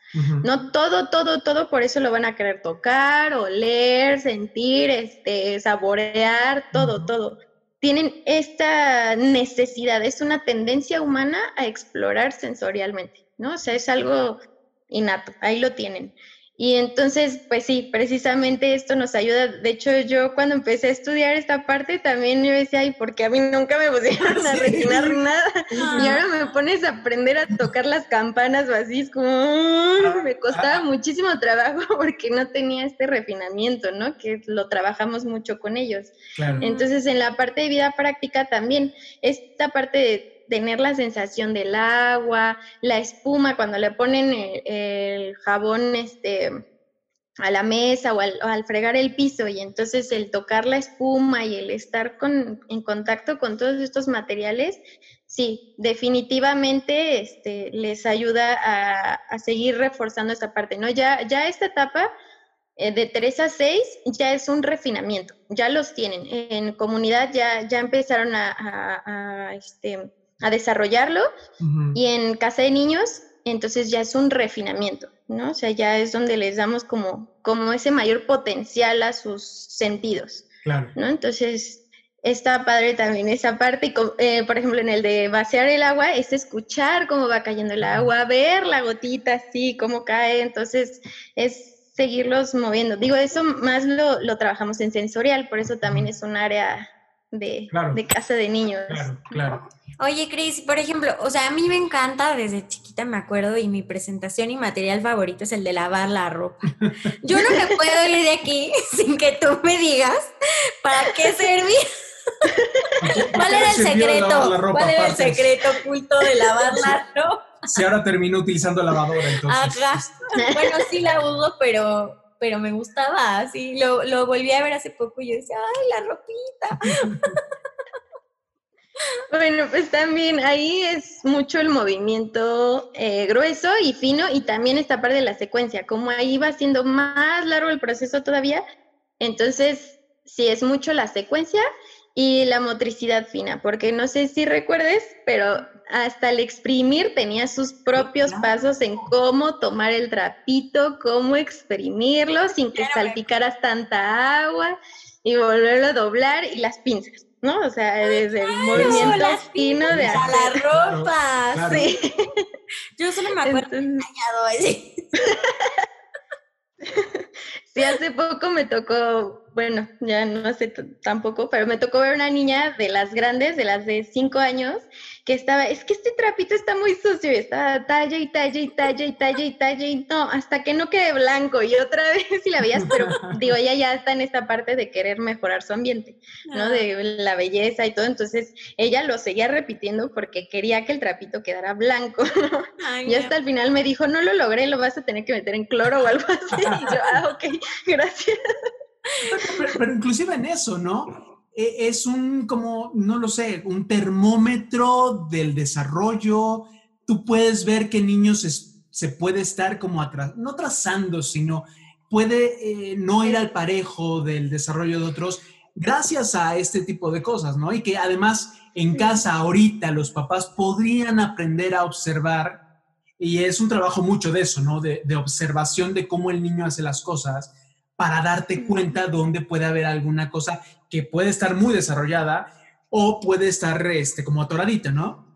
No todo, todo, todo, por eso lo van a querer tocar, oler, sentir, este, saborear, todo, todo. Tienen esta necesidad, es una tendencia humana a explorar sensorialmente, ¿no? O sea, es algo innato, ahí lo tienen. Y entonces, pues sí, precisamente esto nos ayuda. De hecho, yo cuando empecé a estudiar esta parte también yo decía, ay, porque a mí nunca me pusieron a *laughs* refinar nada. Y ahora me pones a aprender a tocar las campanas o así, es como, me costaba muchísimo trabajo *laughs* porque no tenía este refinamiento, ¿no? Que lo trabajamos mucho con ellos. Entonces, en la parte de vida práctica también, esta parte de tener la sensación del agua, la espuma, cuando le ponen el, jabón este, a la mesa o al, fregar el piso y entonces el tocar la espuma y el estar con, en contacto con todos estos materiales, sí, definitivamente este, les ayuda a, a, seguir reforzando esta parte, ¿no? Ya, ya esta etapa eh, de 3 a 6 ya es un refinamiento, ya los tienen. En comunidad ya, ya empezaron a, a este, a desarrollarlo y en casa de niños, entonces ya es un refinamiento, ¿no? O sea, ya es donde les damos como, como ese mayor potencial a sus sentidos, claro. ¿no? Entonces, está padre también esa parte, eh, por ejemplo, en el de vaciar el agua, es escuchar cómo va cayendo el agua, ver la gotita así, cómo cae, entonces es seguirlos moviendo. Digo, eso más lo, lo trabajamos en sensorial, por eso también es un área de, de casa de niños. Claro, claro. Oye, Cris, por ejemplo, o sea, a mí me encanta, desde chiquita me acuerdo, y mi presentación y material favorito es el de lavar la ropa. *laughs* Yo no me puedo ir de aquí *laughs* sin que tú me digas para qué servía. ¿Cuál era el secreto? ¿Cuál era el secreto oculto de lavar la *laughs* ropa? Si ahora termino utilizando lavadora, entonces. Ajá. Bueno, sí la uso, pero pero me gustaba, así lo, lo volví a ver hace poco y yo decía, ay, la ropita. *laughs* Bueno, pues también ahí es mucho el movimiento eh, grueso y fino y también esta parte de la secuencia, como ahí va siendo más largo el proceso todavía, entonces sí es mucho la secuencia y la motricidad fina, porque no sé si recuerdes, pero hasta el exprimir tenía sus propios pasos en cómo tomar el trapito, cómo exprimirlo sin que salpicaras tanta agua y volverlo a doblar y las pinzas. ¿no? O sea, desde el movimiento fino de hacer. la ropa, *laughs* sí. *laughs* Yo solo me acuerdo Entonces... *laughs* sí, hace poco me tocó, bueno, ya no sé tampoco, pero me tocó ver una niña de las grandes, de las de cinco años, que estaba, es que este trapito está muy sucio y estaba talla y talla y talla y talla y talla y no, hasta que no quede blanco y otra *laughs* vez si la veías, pero digo, ella ya está en esta parte de querer mejorar su ambiente, ¿no? Ah. De la belleza y todo, entonces ella lo seguía repitiendo porque quería que el trapito quedara blanco. *laughs* y hasta el final me dijo, no lo logré, lo vas a tener que meter en cloro o algo así. *laughs* Y yo, ah, ok, gracias. Pero inclusive en eso, ¿no? E, es un, como, no lo sé, un termómetro del desarrollo. Tú puedes ver que niños se puede estar como atrás, no trazando, sino puede eh, no ir al parejo del desarrollo de otros gracias a este tipo de cosas, ¿no? Y que además en casa ahorita los papás podrían aprender a observar, y es un trabajo mucho de eso, ¿no? De, de observación de cómo el niño hace las cosas para darte cuenta dónde puede haber alguna cosa que puede estar muy desarrollada o puede estar este, como atoradita, ¿no?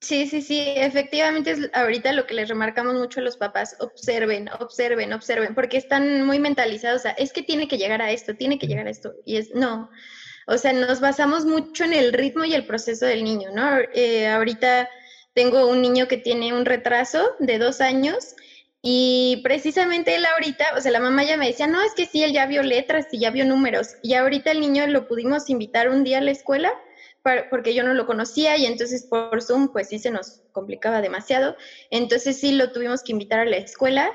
Sí, sí, sí, efectivamente es ahorita lo que les remarcamos mucho a los papás, observen, observen, observen, porque están muy mentalizados, o sea, es que tiene que llegar a esto, tiene que llegar a esto, y es, no, o sea, nos basamos mucho en el ritmo y el proceso del niño, ¿no? Eh, ahorita tengo un niño que tiene un retraso de dos años Y precisamente él ahorita, o sea, la mamá ya me decía, no, es que sí, él ya vio letras y ya vio números. Y ahorita el niño lo pudimos invitar un día a la escuela porque yo no lo conocía y entonces por Zoom pues sí se nos complicaba demasiado. Entonces sí lo tuvimos que invitar a la escuela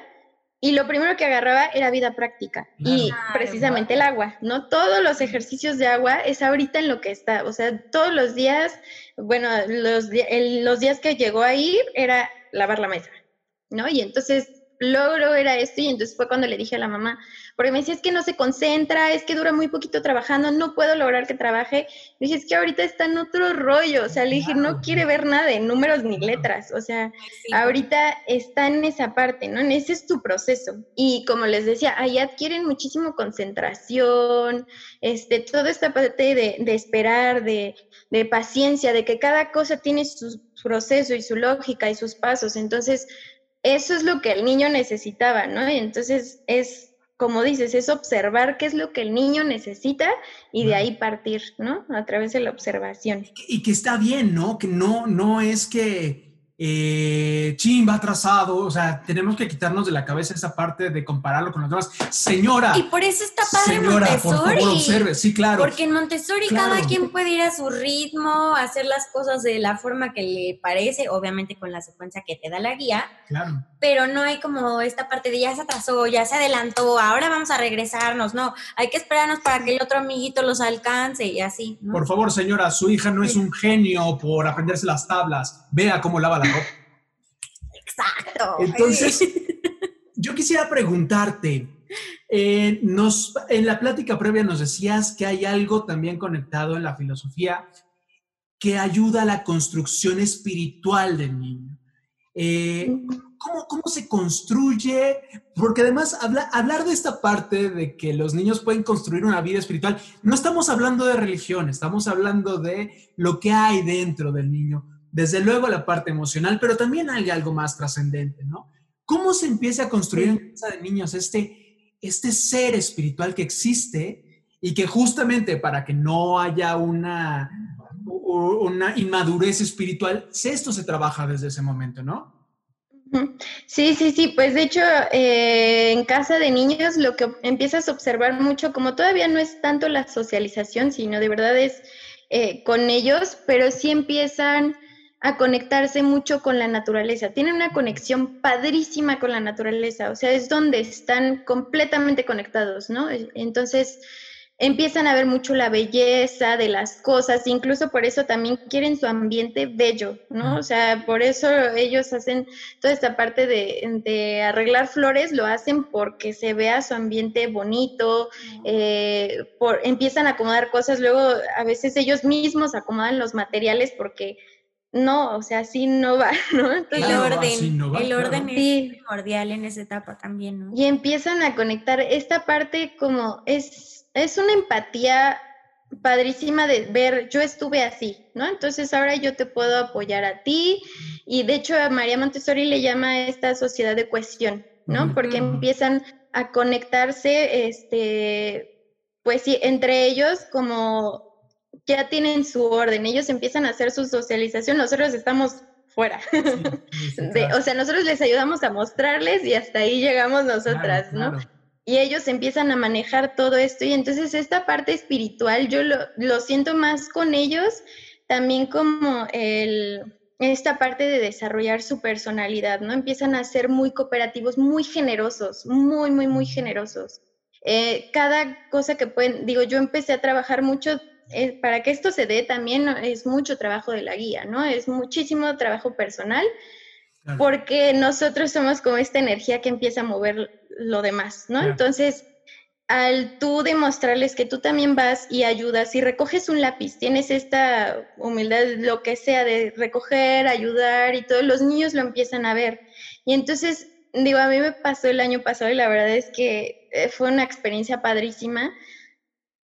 y lo primero que agarraba era vida práctica y precisamente el agua, ¿no? Todos los ejercicios de agua es ahorita en lo que está, o sea, todos los días, bueno, los, los días que llegó a ir era lavar la mesa, ¿no? Y entonces logro era esto y entonces fue cuando le dije a la mamá, porque me decía, es que no se concentra, es que dura muy poquito trabajando, no puedo lograr que trabaje. Le dije, es que ahorita está en otro rollo, o sea, le dije, no quiere ver nada de números ni letras, o sea, ahorita está en esa parte, ¿no? Ese es tu proceso. Y como les decía, ahí adquieren muchísimo concentración, este, toda esta parte de, de esperar, de, de paciencia, de que cada cosa tiene su proceso y su lógica y sus pasos. Entonces, eso es lo que el niño necesitaba, ¿no? Y entonces es, como dices, es observar qué es lo que el niño necesita y de ahí partir, ¿no? A través de la observación. Y que está bien, ¿no? Que no, no es que eh, va atrasado, o sea, tenemos que quitarnos de la cabeza esa parte de compararlo con los demás. Señora. Y por eso está padre señora, Montessori. Por favor, observe, sí, claro. Porque en Montessori cada quien puede ir a su ritmo, hacer las cosas de la forma que le parece, obviamente con la secuencia que te da la guía. Claro. Pero no hay como esta parte de ya se atrasó, ya se adelantó, ahora vamos a regresarnos. No, hay que esperarnos para que el otro amiguito los alcance y así. Por favor, señora, su hija no es un genio por aprenderse las tablas. Vea cómo lava la Exacto. Entonces, yo quisiera preguntarte, eh, nos, en la plática previa nos decías que hay algo también conectado en la filosofía que ayuda a la construcción espiritual del niño. Eh, ¿cómo, ¿cómo, se construye? Porque además hablar de esta parte de que los niños pueden construir una vida espiritual, no estamos hablando de religión, estamos hablando de lo que hay dentro del niño desde luego la parte emocional, pero también hay algo más trascendente, ¿no? ¿Cómo se empieza a construir en casa de niños este, este ser espiritual que existe y que justamente para que no haya una, una inmadurez espiritual, esto se trabaja desde ese momento, ¿no? Sí, sí, sí, pues de hecho eh, en casa de niños lo que empiezas a observar mucho, como todavía no es tanto la socialización, sino de verdad es eh, con ellos, pero sí empiezan a conectarse mucho con la naturaleza. Tienen una conexión padrísima con la naturaleza, o sea, es donde están completamente conectados, ¿no? Entonces empiezan a ver mucho la belleza de las cosas, incluso por eso también quieren su ambiente bello, ¿no? O sea, por eso ellos hacen toda esta parte de, arreglar flores, lo hacen porque se vea su ambiente bonito, eh, por, empiezan a acomodar cosas, luego a veces ellos mismos acomodan los materiales porque no, o sea, así no va, *laughs* ¿no? el orden, el orden es primordial en esa etapa también, ¿no? Y empiezan a conectar esta parte como es, es una empatía padrísima de ver, yo estuve así, ¿no? Entonces ahora yo te puedo apoyar a ti y de hecho a María Montessori le llama a esta sociedad de cuestión, ¿no? Porque empiezan a conectarse, este, pues sí, entre ellos como ya tienen su orden, ellos empiezan a hacer su socialización, nosotros estamos fuera. *laughs* o sea, nosotros les ayudamos a mostrarles y hasta ahí llegamos nosotras, ¿no? Y ellos empiezan a manejar todo esto y entonces esta parte espiritual yo lo, lo siento más con ellos, también como el, esta parte de desarrollar su personalidad, ¿no? Empiezan a ser muy cooperativos, muy generosos, muy, muy, muy generosos. Eh, cada cosa que pueden, digo, yo empecé a trabajar mucho eh, para que esto se dé también es mucho trabajo de la guía, ¿no? Es muchísimo trabajo personal, porque nosotros somos como esta energía que empieza a mover lo demás, ¿no? Entonces, al tú demostrarles que tú también vas y ayudas y recoges un lápiz, tienes esta humildad, lo que sea, de recoger, ayudar y todos los niños lo empiezan a ver. Y entonces, digo, a mí me pasó el año pasado y la verdad es que eh, fue una experiencia padrísima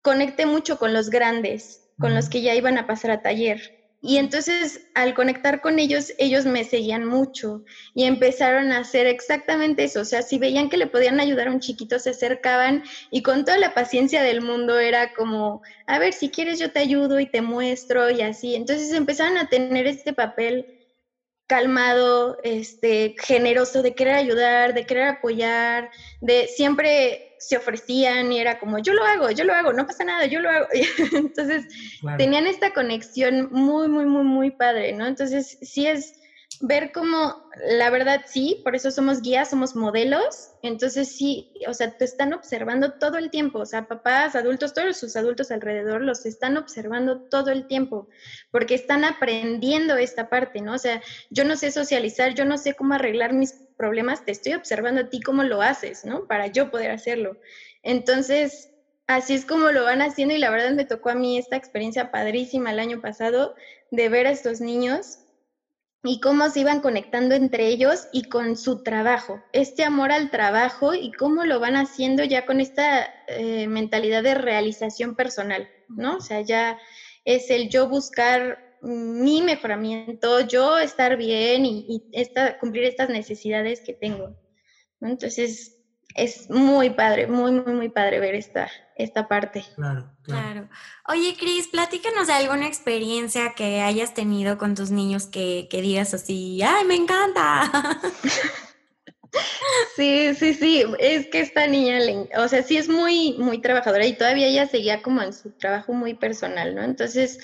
conecté mucho con los grandes, con los que ya iban a pasar a taller. Y entonces al conectar con ellos, ellos me seguían mucho y empezaron a hacer exactamente eso. O sea, si veían que le podían ayudar a un chiquito, se acercaban y con toda la paciencia del mundo era como, a ver, si quieres yo te ayudo y te muestro y así. Entonces empezaron a tener este papel calmado, este, generoso, de querer ayudar, de querer apoyar, de siempre se ofrecían y era como, yo lo hago, yo lo hago, no pasa nada, yo lo hago. *laughs* Entonces, tenían esta conexión muy, muy, muy, muy padre, ¿no? Entonces, sí es ver cómo, la verdad sí, por eso somos guías, somos modelos, entonces sí, o sea, te están observando todo el tiempo, o sea, papás, adultos, todos sus adultos alrededor los están observando todo el tiempo, porque están aprendiendo esta parte, ¿no? O sea, yo no sé socializar, yo no sé cómo arreglar mis problemas, te estoy observando a ti cómo lo haces, ¿no? Para yo poder hacerlo. Entonces, así es como lo van haciendo y la verdad me tocó a mí esta experiencia padrísima el año pasado de ver a estos niños y cómo se iban conectando entre ellos y con su trabajo, este amor al trabajo y cómo lo van haciendo ya con esta eh, mentalidad de realización personal, ¿no? O sea, ya es el yo buscar mi mejoramiento, yo estar bien y, cumplir estas necesidades que tengo. Entonces, es muy padre, muy, muy, muy padre ver esta, esta parte. Claro, claro. Oye, Cris, platícanos de alguna experiencia que hayas tenido con tus niños que, que digas así, ¡ay, me encanta! *laughs* Sí, sí, sí, es que esta niña, o sea, sí es muy, muy trabajadora y todavía ella seguía como en su trabajo muy personal, ¿no? Entonces,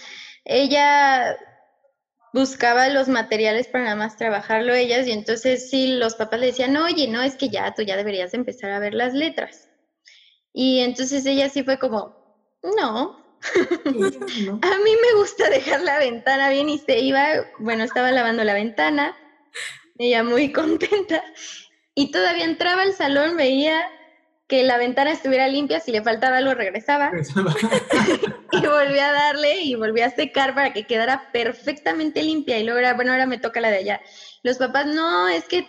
ella buscaba los materiales para nada más trabajarlo ellas y entonces sí, los papás le decían, oye, no, es que ya, tú ya deberías empezar a ver las letras. Y entonces ella sí fue como, *laughs* no. a mí me gusta dejar la ventana bien y se iba, bueno, estaba lavando la ventana, ella muy *laughs* contenta, y todavía entraba al salón, veía que la ventana estuviera limpia, si le faltaba algo regresaba. *laughs* *laughs* y volví a darle y volví a secar para que quedara perfectamente limpia. Y luego era, bueno, ahora me toca la de allá. Los papás, no, es que,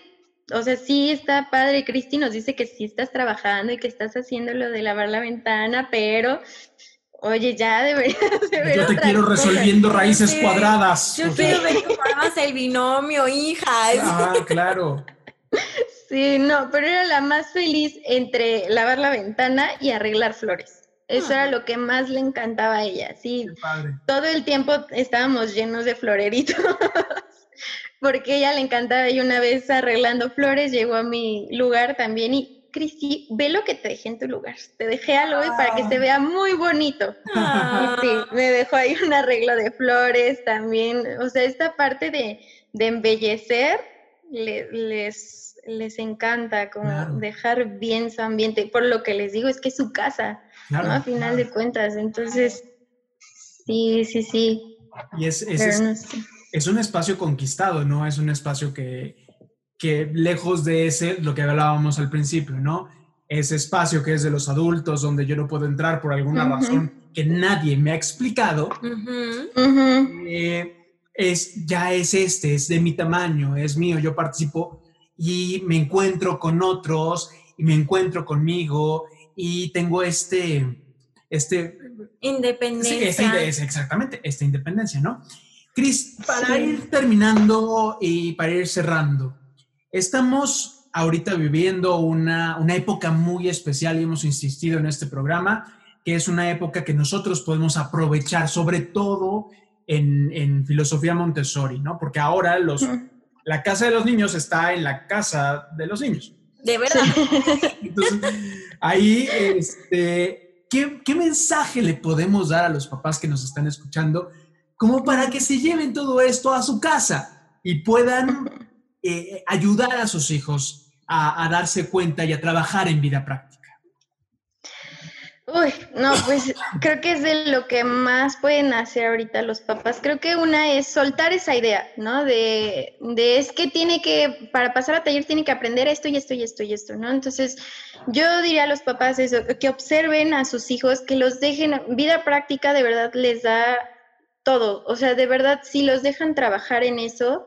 o sea, sí está padre. Cristi nos dice que sí estás trabajando y que estás haciendo lo de lavar la ventana, pero Oye, ya deberías de Yo te quiero resolviendo raíces cuadradas. Yo quiero ver cómo el binomio, hija. Ah, claro. Sí, no, pero era la más feliz entre lavar la ventana y arreglar flores. Eso era ah. lo que más le encantaba a ella, sí. Todo el tiempo estábamos llenos de floreritos, *laughs* porque ella le encantaba y una vez arreglando flores llegó a mi lugar también y Cristi, ve lo que te dejé en tu lugar. Te dejé algo para que se ah. vea muy bonito. Ah. sí, me dejó ahí un arreglo de flores también. O sea, esta parte de, de embellecer les les encanta como dejar bien su ambiente. Por lo que les digo, es que es su casa, ¿no? A final de cuentas. Entonces, sí, sí, sí. Y es, es, un espacio conquistado, ¿no? Es un espacio que, que lejos de ese, lo que hablábamos al principio, ¿no? Ese espacio que es de los adultos, donde yo no puedo entrar por alguna razón que nadie me ha explicado, eh, es, ya es este, es de mi tamaño, es mío, yo participo y me encuentro con otros y me encuentro conmigo y tengo este, este... Independencia. exactamente, esta independencia, ¿no? Cris, para ir terminando y para ir cerrando, estamos ahorita viviendo una, una época muy especial y hemos insistido en este programa, que es una época que nosotros podemos aprovechar, sobre todo en, en filosofía Montessori, ¿no? Porque ahora los la casa de los niños está en la casa de los niños. De verdad. *laughs* Entonces, ahí, este, ¿qué, mensaje le podemos dar a los papás que nos están escuchando como para que se lleven todo esto a su casa y puedan eh, ayudar a sus hijos a darse cuenta y a trabajar en vida práctica? Uy, no, pues creo que es de lo que más pueden hacer ahorita los papás. Creo que una es soltar esa idea, ¿no? De, de es que tiene que, para pasar a taller tiene que aprender esto y esto y esto y esto, ¿no? Entonces, yo diría a los papás eso, que observen a sus hijos, que los dejen, vida práctica de verdad les da todo. O sea, de verdad, si los dejan trabajar en eso,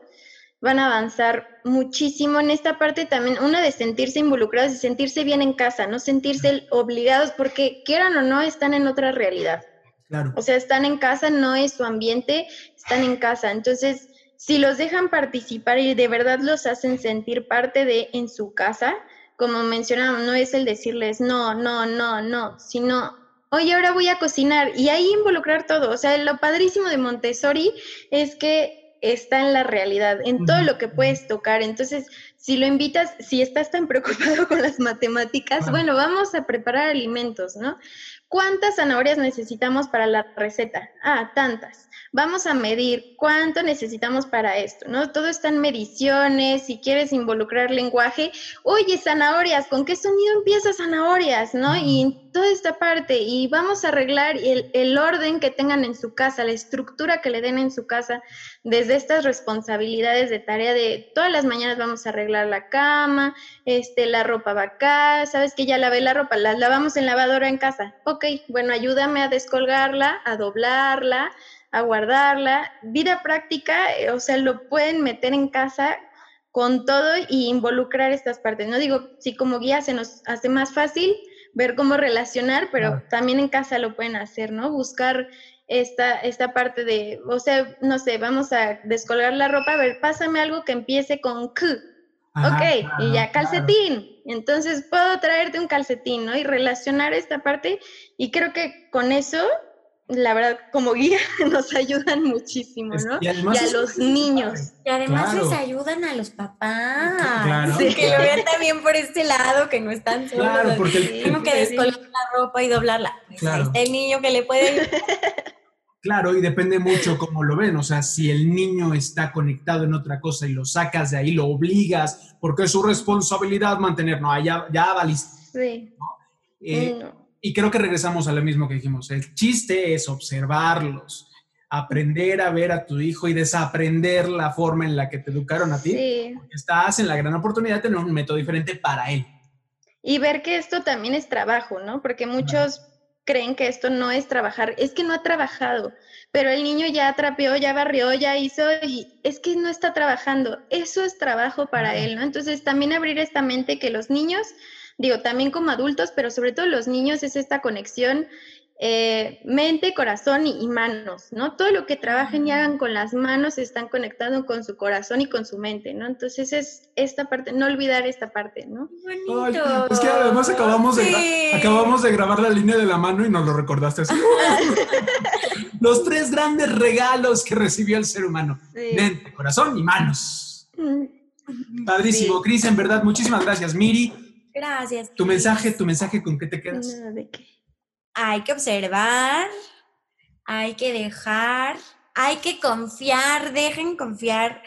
van a avanzar muchísimo en esta parte también, una de sentirse involucrados y sentirse bien en casa, no sentirse obligados porque quieran o no están en otra realidad. Claro. O sea, están en casa, no es su ambiente, están en casa. Entonces, si los dejan participar y de verdad los hacen sentir parte de en su casa, como mencionamos, no es el decirles no, no, no, no, sino oye, ahora voy a cocinar y ahí involucrar todo. O sea, lo padrísimo de Montessori es que está en la realidad, en todo lo que puedes tocar. Entonces, si lo invitas, si estás tan preocupado con las matemáticas, bueno, vamos a preparar alimentos, ¿no? ¿Cuántas zanahorias necesitamos para la receta? Ah, tantas vamos a medir cuánto necesitamos para esto, ¿no? Todo está en mediciones, si quieres involucrar lenguaje, oye, zanahorias, ¿con qué sonido empieza zanahorias, no? Y toda esta parte, y vamos a arreglar el, el orden que tengan en su casa, la estructura que le den en su casa, desde estas responsabilidades de tarea de todas las mañanas vamos a arreglar la cama, este, la ropa va acá, sabes que ya lavé la ropa, la lavamos en lavadora en casa, ok, bueno, ayúdame a descolgarla, a doblarla, a guardarla. Vida práctica, eh, o sea, lo pueden meter en casa con todo y involucrar estas partes. No digo, si como guía se nos hace más fácil ver cómo relacionar, pero también en casa lo pueden hacer, ¿no? Buscar esta, esta parte de, o sea, no sé, vamos a descolgar la ropa, a ver, pásame algo que empiece con K. ok, y ya calcetín. Entonces puedo traerte un calcetín, ¿no? Y relacionar esta parte. Y creo que con eso la verdad, como guía *laughs* nos ayudan muchísimo, ¿no? Y, a los niños. Y además les ayudan a los papás. Claro, que lo vean también por este lado, que no están solos. Claro, porque Tengo que descolgar la ropa y doblarla. Pues claro. el niño que le puede... *laughs* Claro, y depende mucho cómo lo ven. O sea, si el niño está conectado en otra cosa y lo sacas de ahí, lo obligas, porque es su responsabilidad mantener, no, ya, ya valiste. Sí. Eh, y creo que regresamos a lo mismo que dijimos. El chiste es observarlos, aprender a ver a tu hijo y desaprender la forma en la que te educaron a ti. Sí. estás en la gran oportunidad de tener un método diferente para él. Y ver que esto también es trabajo, ¿no? Porque muchos creen que esto no es trabajar. Es que no ha trabajado, pero el niño ya trapeó, ya barrió, ya hizo y es que no está trabajando. Eso es trabajo para él, ¿no? Entonces también abrir esta mente que los niños digo, también como adultos, pero sobre todo los niños es esta conexión eh, mente, corazón y, manos, ¿no? Todo lo que trabajen y hagan con las manos están conectados con su corazón y con su mente, ¿no? Entonces es esta parte, no olvidar esta parte, ¿no? Bonito. es que además acabamos de, acabamos de grabar la línea de la mano y nos lo recordaste así. *laughs* Los tres grandes regalos que recibió el ser humano. Mente, corazón y manos. Mm. Padrísimo. Cris, en verdad, muchísimas gracias. Miri, Gracias. Tu mensaje, tu mensaje, ¿con qué te quedas? Hay que observar, hay que dejar, hay que confiar, dejen confiar.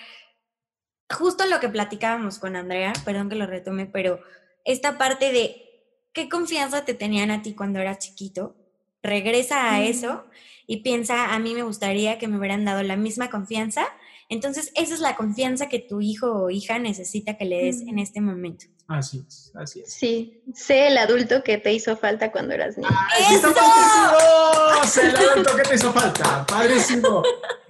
Justo lo que platicábamos con Andrea, perdón que lo retome, pero esta parte de qué confianza te tenían a ti cuando eras chiquito, regresa a eso y piensa, a mí me gustaría que me hubieran dado la misma confianza. Entonces, esa es la confianza que tu hijo o hija necesita que le des en este momento. Así es, así es. Sí, sé el adulto que te hizo falta cuando eras niño. ¡Eso! Sé el adulto que te hizo falta, padrísimo.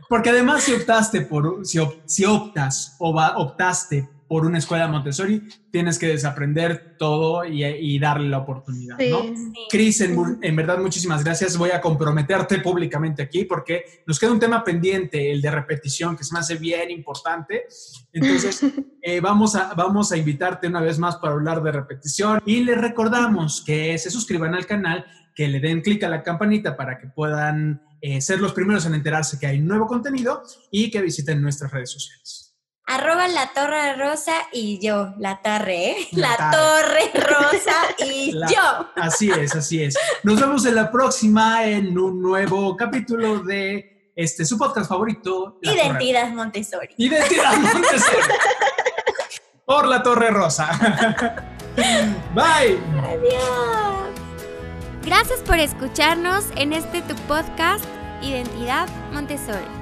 Porque además si optaste por, si, si optas o va, optaste por una escuela Montessori, tienes que desaprender todo y, darle la oportunidad, ¿no? Cris, en, verdad, muchísimas gracias. Voy a comprometerte públicamente aquí porque nos queda un tema pendiente, el de repetición, que se me hace bien importante. Entonces, *laughs* eh, vamos, a, vamos a invitarte una vez más para hablar de repetición y les recordamos que se suscriban al canal, que le den clic a la campanita para que puedan eh, ser los primeros en enterarse que hay nuevo contenido y que visiten nuestras redes sociales. Arroba la torre rosa y yo, la torre, ¿eh? La, torre rosa y *laughs* yo. Así es, así es. Nos vemos en la próxima en un nuevo capítulo de este su podcast favorito. Identidad Montessori. Identidad *laughs* Montessori. Por la torre rosa. *laughs* Bye. Adiós. Gracias por escucharnos en este tu podcast Identidad Montessori.